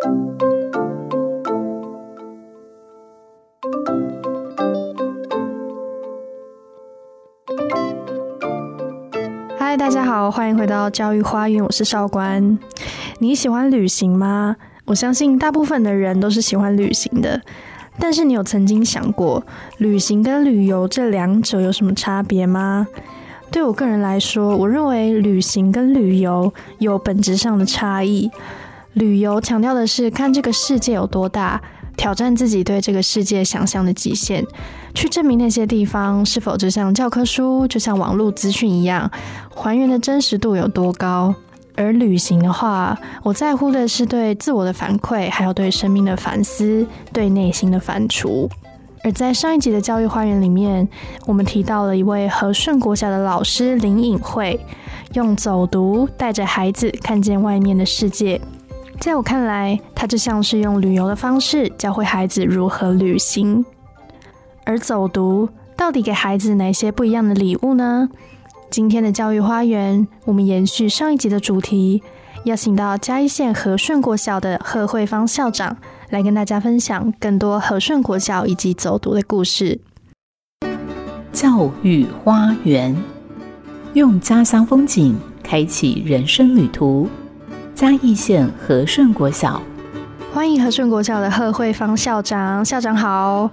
嗨，大家好，欢迎回到教育花园，我是少官。你喜欢旅行吗？我相信大部分的人都是喜欢旅行的。但是你有曾经想过，旅行跟旅游这两者有什么差别吗？对我个人来说，我认为旅行跟旅游有本质上的差异。旅游强调的是看这个世界有多大，挑战自己对这个世界想象的极限，去证明那些地方是否就像教科书、就像网络资讯一样，还原的真实度有多高。而旅行的话，我在乎的是对自我的反馈，还有对生命的反思，对内心的反刍。而在上一集的教育花园里面，我们提到了一位和顺国小的老师林颖慧，用走读带着孩子看见外面的世界。在我看来，他就像是用旅游的方式教会孩子如何旅行。而走读到底给孩子哪些不一样的礼物呢？今天的教育花园，我们延续上一集的主题，邀请到嘉义县和顺国小的贺慧芳校长来跟大家分享更多和顺国小以及走读的故事。教育花园，用家乡风景开启人生旅途。嘉义县和顺国小，欢迎和顺国小的贺慧芳校长，校长好。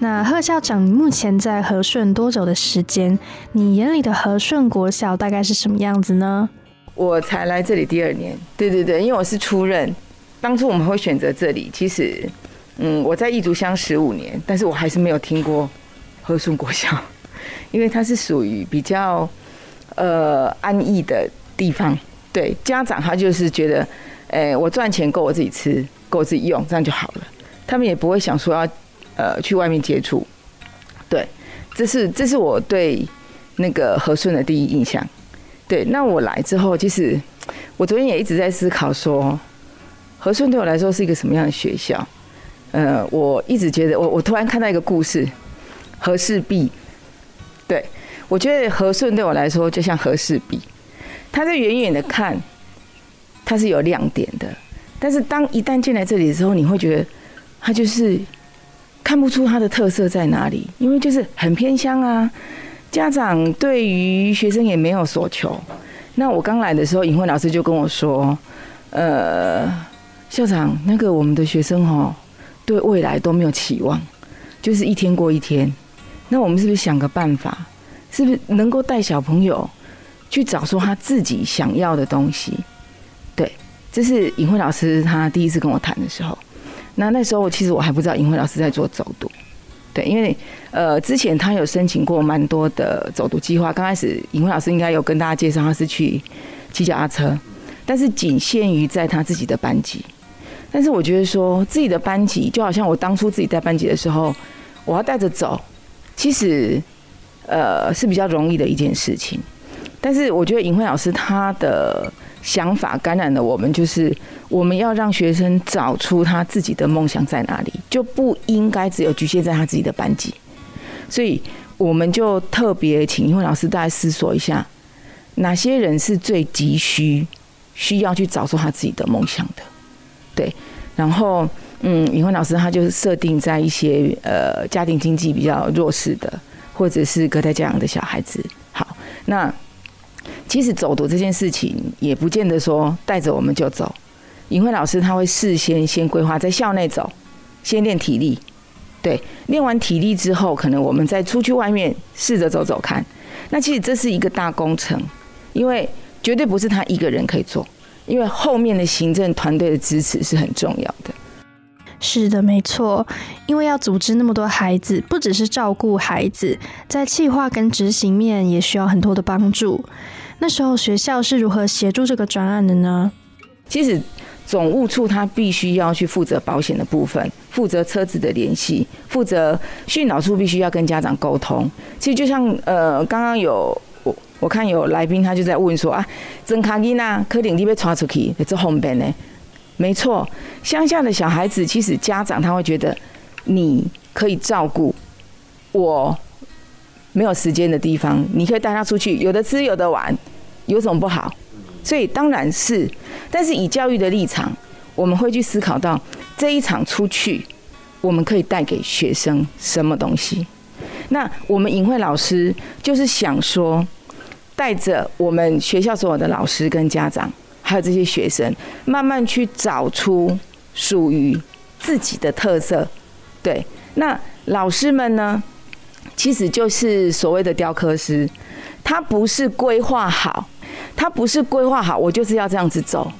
那贺校长目前在和顺多久的时间？你眼里的和顺国小大概是什么样子呢？我才来这里第二年，对对对，因为我是初任。当初我们会选择这里，其实，嗯，我在义竹乡十五年，但是我还是没有听过和顺国小，因为它是属于比较呃安逸的地方。对家长，他就是觉得，哎，我赚钱够我自己吃，够我自己用，这样就好了。他们也不会想说要，呃，去外面接触。对，这是这是我对那个和顺的第一印象。对，那我来之后，其实我昨天也一直在思考说，和顺对我来说是一个什么样的学校？呃，我一直觉得，我我突然看到一个故事，和氏璧。对我觉得和顺对我来说就像和氏璧。他在远远的看，它是有亮点的，但是当一旦进来这里的时候，你会觉得他就是看不出它的特色在哪里，因为就是很偏乡啊。家长对于学生也没有所求。那我刚来的时候，尹慧老师就跟我说：“呃，校长，那个我们的学生哦，对未来都没有期望，就是一天过一天。那我们是不是想个办法，是不是能够带小朋友？”去找出他自己想要的东西，对，这是尹慧老师他第一次跟我谈的时候。那那时候其实我还不知道尹慧老师在做走读，对，因为呃之前他有申请过蛮多的走读计划。刚开始尹慧老师应该有跟大家介绍他是去骑脚踏车，但是仅限于在他自己的班级。但是我觉得说自己的班级就好像我当初自己带班级的时候，我要带着走，其实呃是比较容易的一件事情。但是我觉得尹慧老师他的想法感染了我们，就是我们要让学生找出他自己的梦想在哪里，就不应该只有局限在他自己的班级。所以我们就特别请尹慧老师大家思索一下，哪些人是最急需需要去找出他自己的梦想的。对，然后嗯，尹慧老师他就是设定在一些呃家庭经济比较弱势的，或者是隔代教养的小孩子。好，那。其实走读这件事情也不见得说带着我们就走，尹慧老师他会事先先规划在校内走，先练体力，对，练完体力之后，可能我们再出去外面试着走走看。那其实这是一个大工程，因为绝对不是他一个人可以做，因为后面的行政团队的支持是很重要的。是的，没错，因为要组织那么多孩子，不只是照顾孩子，在计划跟执行面也需要很多的帮助。那时候学校是如何协助这个专案的呢？其实总务处他必须要去负责保险的部分，负责车子的联系，负责训导处必须要跟家长沟通。其实就像呃，刚刚有我我看有来宾他就在问说啊，曾卡伊娜柯林你被抓出去，这后边呢？没错，乡下的小孩子，其实家长他会觉得你可以照顾我，没有时间的地方，你可以带他出去，有的吃有的玩，有什么不好？所以当然是，但是以教育的立场，我们会去思考到这一场出去，我们可以带给学生什么东西。那我们尹慧老师就是想说，带着我们学校所有的老师跟家长，还有这些学生，慢慢去找出属于自己的特色。对，那老师们呢，其实就是所谓的雕刻师，他不是规划好，他不是规划好，我就是要这样子走，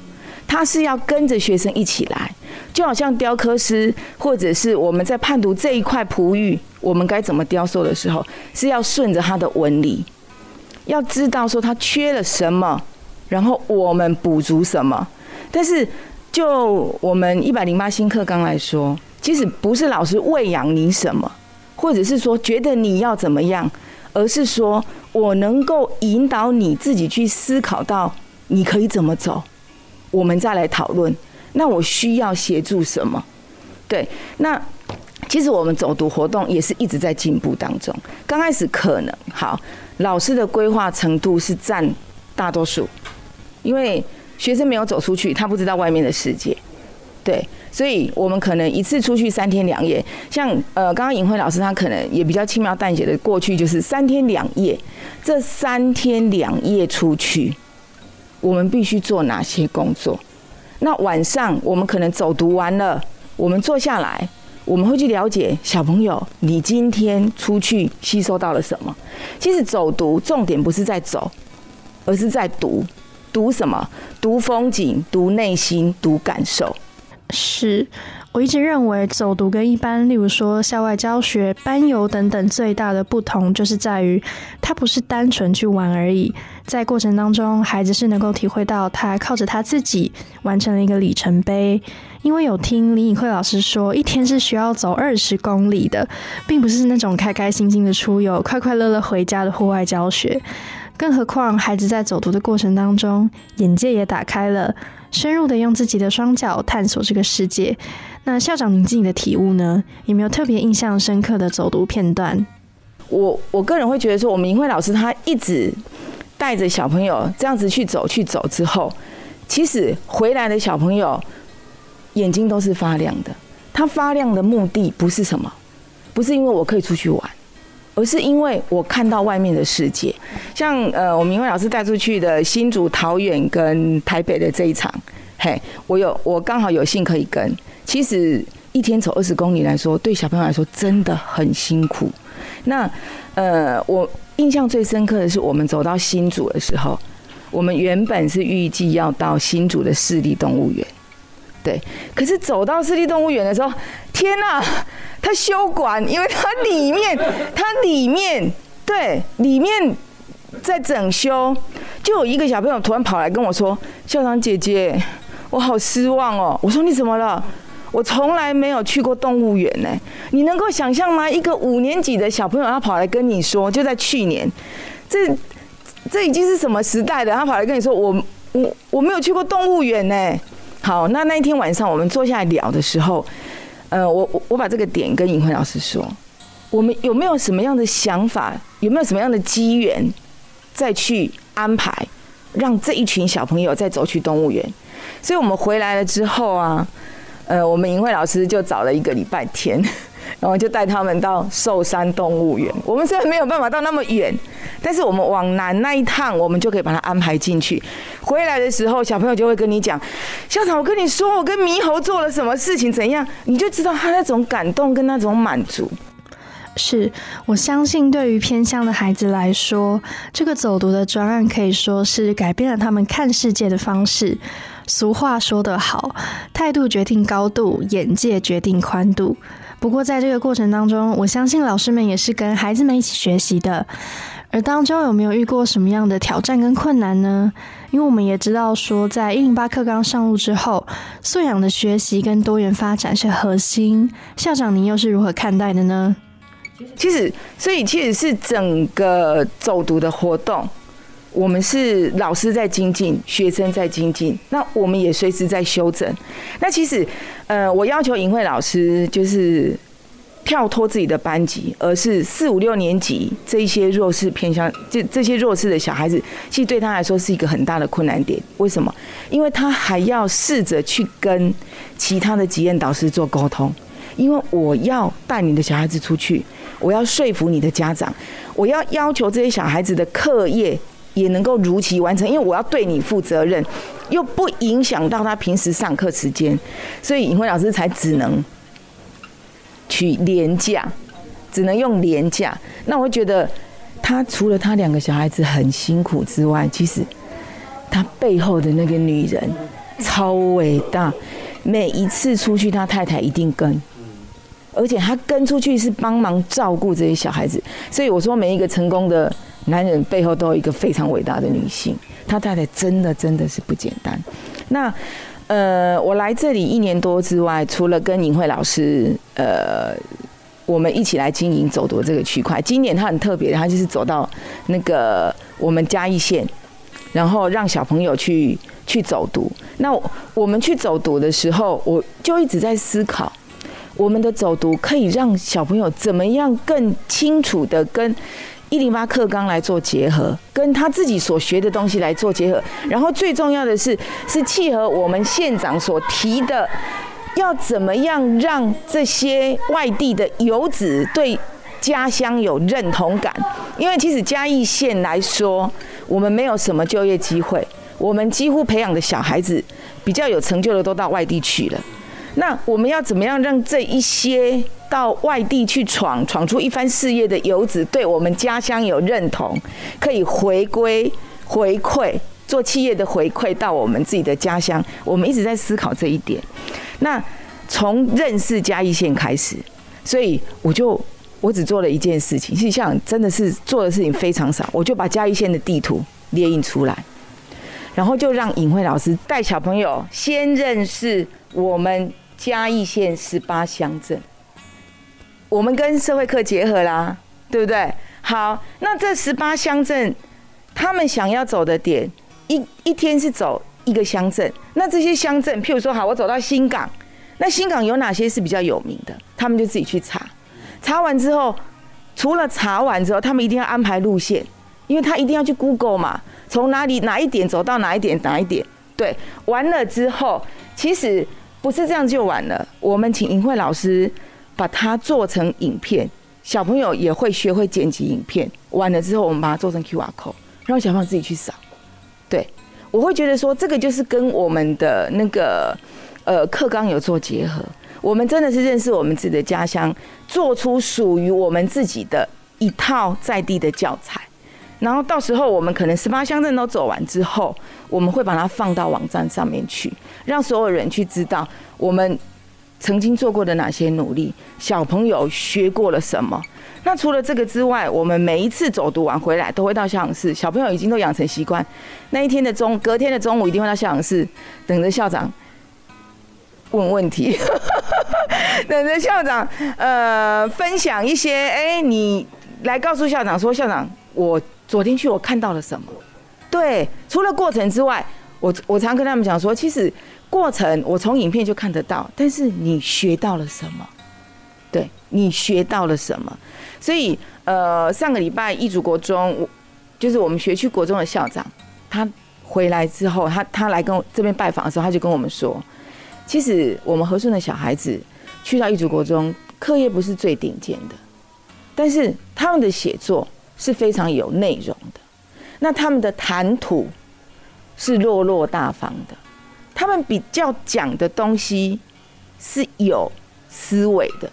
他是要跟着学生一起来，就好像雕刻师，或者是我们在判读这一块璞玉，我们该怎么雕塑的时候，是要顺着他的纹理，要知道说他缺了什么，然后我们补足什么。但是就我们一百零八新课纲来说，即使不是老师喂养你什么，或者是说觉得你要怎么样，而是说我能够引导你自己去思考到你可以怎么走，我们再来讨论。那我需要协助什么？对，那其实我们走读活动也是一直在进步当中。刚开始可能好，老师的规划程度是占大多数，因为学生没有走出去，他不知道外面的世界。对，所以我们可能一次出去三天两夜，像呃，刚刚尹慧老师他可能也比较轻描淡写的过去，就是三天两夜。这三天两夜出去，我们必须做哪些工作？那晚上我们可能走读完了，我们坐下来，我们会去了解小朋友，你今天出去吸收到了什么？其实走读重点不是在走，而是在读，读什么？读风景，读内心，读感受。是我一直认为走读跟一般，例如说校外教学、班游等等，最大的不同就是在于，它不是单纯去玩而已，在过程当中，孩子是能够体会到他靠着他自己完成了一个里程碑。因为有听林颖慧老师说，一天是需要走二十公里的，并不是那种开开心心的出游、快快乐乐回家的户外教学。更何况，孩子在走读的过程当中，眼界也打开了。深入的用自己的双脚探索这个世界。那校长，您自己的体悟呢？有没有特别印象深刻的走读片段？我我个人会觉得说，我们银慧老师他一直带着小朋友这样子去走去走之后，其实回来的小朋友眼睛都是发亮的。他发亮的目的不是什么，不是因为我可以出去玩，而是因为我看到外面的世界。像呃，我们银慧老师带出去的新竹、桃园跟台北的这一场，嘿，我有我刚好有幸可以跟。其实一天走二十公里来说，对小朋友来说真的很辛苦。那呃，我印象最深刻的是，我们走到新竹的时候，我们原本是预计要到新竹的市立动物园，对。可是走到市立动物园的时候，天呐，它修管，因为它里面，它里面，对，里面在整修，就有一个小朋友突然跑来跟我说：“校长姐姐，我好失望哦。”我说：“你怎么了？”我从来没有去过动物园呢，你能够想象吗？一个五年级的小朋友，他跑来跟你说，就在去年，这这已经是什么时代的？他跑来跟你说，我我我没有去过动物园呢。好，那那一天晚上我们坐下来聊的时候，呃，我我把这个点跟尹慧老师说，我们有没有什么样的想法？有没有什么样的机缘，再去安排，让这一群小朋友再走去动物园？所以我们回来了之后啊。呃，我们尹慧老师就找了一个礼拜天，然后就带他们到寿山动物园。我们虽然没有办法到那么远，但是我们往南那一趟，我们就可以把它安排进去。回来的时候，小朋友就会跟你讲：“校长，我跟你说，我跟猕猴做了什么事情，怎样？”你就知道他那种感动跟那种满足。是我相信，对于偏乡的孩子来说，这个走读的专案可以说是改变了他们看世界的方式。俗话说得好，态度决定高度，眼界决定宽度。不过，在这个过程当中，我相信老师们也是跟孩子们一起学习的。而当中有没有遇过什么样的挑战跟困难呢？因为我们也知道说，在一零八课纲上路之后，素养的学习跟多元发展是核心。校长，您又是如何看待的呢？其实，所以其实是整个走读的活动。我们是老师在精进，学生在精进，那我们也随时在修正。那其实，呃，我要求尹慧老师就是跳脱自己的班级，而是四五六年级这一些弱势偏向，这这些弱势的小孩子，其实对他来说是一个很大的困难点。为什么？因为他还要试着去跟其他的级验导师做沟通，因为我要带你的小孩子出去，我要说服你的家长，我要要求这些小孩子的课业也能够如期完成，因为我要对你负责任，又不影响到他平时上课时间，所以尹辉老师才只能。取廉价，只能用廉价。那我觉得，他除了他两个小孩子很辛苦之外，其实他背后的那个女人超伟大。每一次出去，他太太一定跟，而且他跟出去是帮忙照顾这些小孩子。所以我说，每一个成功的男人背后都有一个非常伟大的女性。他太太真的真的是不简单。那。呃，我来这里一年多之外，除了跟尹慧老师，呃，我们一起来经营走读这个区块。今年他很特别，他就是走到那个我们嘉义县，然后让小朋友去去走读。那我们去走读的时候，我就一直在思考，我们的走读可以让小朋友怎么样更清楚的跟。一零八课纲来做结合，跟他自己所学的东西来做结合，然后最重要的是，是契合我们县长所提的，要怎么样让这些外地的游子对家乡有认同感？因为其实嘉义县来说，我们没有什么就业机会，我们几乎培养的小孩子比较有成就的都到外地去了。那我们要怎么样让这一些？到外地去闯，闯出一番事业的游子，对我们家乡有认同，可以回归回馈，做企业的回馈到我们自己的家乡。我们一直在思考这一点。那从认识嘉义县开始，所以我就我只做了一件事情，实际上真的是做的事情非常少，我就把嘉义县的地图列印出来，然后就让尹慧老师带小朋友先认识我们嘉义县十八乡镇。我们跟社会课结合啦，对不对？好，那这十八乡镇，他们想要走的点，一一天是走一个乡镇。那这些乡镇，譬如说，好，我走到新港，那新港有哪些是比较有名的？他们就自己去查。查完之后，除了查完之后，他们一定要安排路线，因为他一定要去 Google 嘛，从哪里哪一点走到哪一点哪一点。对，完了之后，其实不是这样就完了。我们请尹慧老师。把它做成影片，小朋友也会学会剪辑影片。完了之后，我们把它做成 QR code，让小朋友自己去扫。对，我会觉得说，这个就是跟我们的那个呃课纲有做结合。我们真的是认识我们自己的家乡，做出属于我们自己的一套在地的教材。然后到时候我们可能十八乡镇都走完之后，我们会把它放到网站上面去，让所有人去知道我们。曾经做过的哪些努力？小朋友学过了什么？那除了这个之外，我们每一次走读完回来，都会到校长室。小朋友已经都养成习惯，那一天的中，隔天的中午一定会到校长室，等着校长问问题，等着校长呃分享一些。哎，你来告诉校长说，校长，我昨天去我看到了什么？对，除了过程之外，我我常跟他们讲说，其实。过程我从影片就看得到，但是你学到了什么？对你学到了什么？所以呃，上个礼拜一组国中，就是我们学区国中的校长，他回来之后，他他来跟这边拜访的时候，他就跟我们说，其实我们和顺的小孩子去到一组国中，课业不是最顶尖的，但是他们的写作是非常有内容的，那他们的谈吐是落落大方的。他们比较讲的东西是有思维的、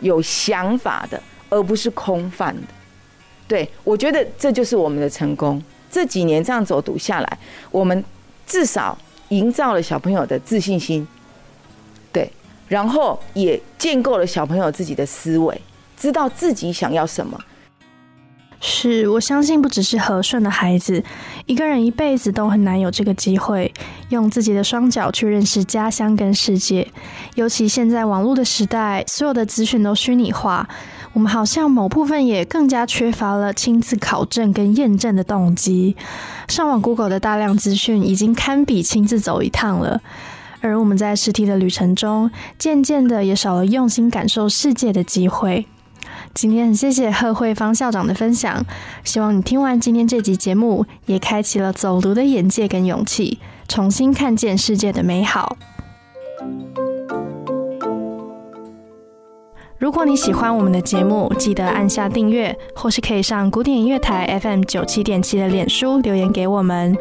有想法的，而不是空泛的。对我觉得这就是我们的成功。这几年这样走读下来，我们至少营造了小朋友的自信心，对，然后也建构了小朋友自己的思维，知道自己想要什么。是我相信，不只是和顺的孩子，一个人一辈子都很难有这个机会，用自己的双脚去认识家乡跟世界。尤其现在网络的时代，所有的资讯都虚拟化，我们好像某部分也更加缺乏了亲自考证跟验证的动机。上网 Google 的大量资讯，已经堪比亲自走一趟了。而我们在实体的旅程中，渐渐的也少了用心感受世界的机会。今天很谢谢贺慧芳校长的分享，希望你听完今天这集节目，也开启了走读的眼界跟勇气，重新看见世界的美好。如果你喜欢我们的节目，记得按下订阅，或是可以上古典音乐台 FM 九七点七的脸书留言给我们。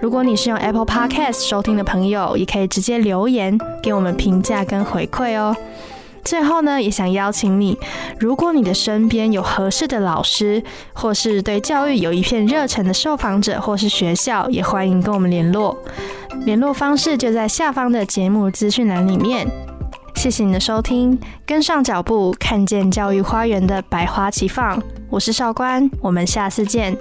如果你是用 Apple Podcast 收听的朋友，也可以直接留言给我们评价跟回馈哦。最后呢，也想邀请你，如果你的身边有合适的老师，或是对教育有一片热忱的受访者，或是学校，也欢迎跟我们联络。联络方式就在下方的节目资讯栏里面。谢谢你的收听，跟上脚步，看见教育花园的百花齐放。我是少官，我们下次见。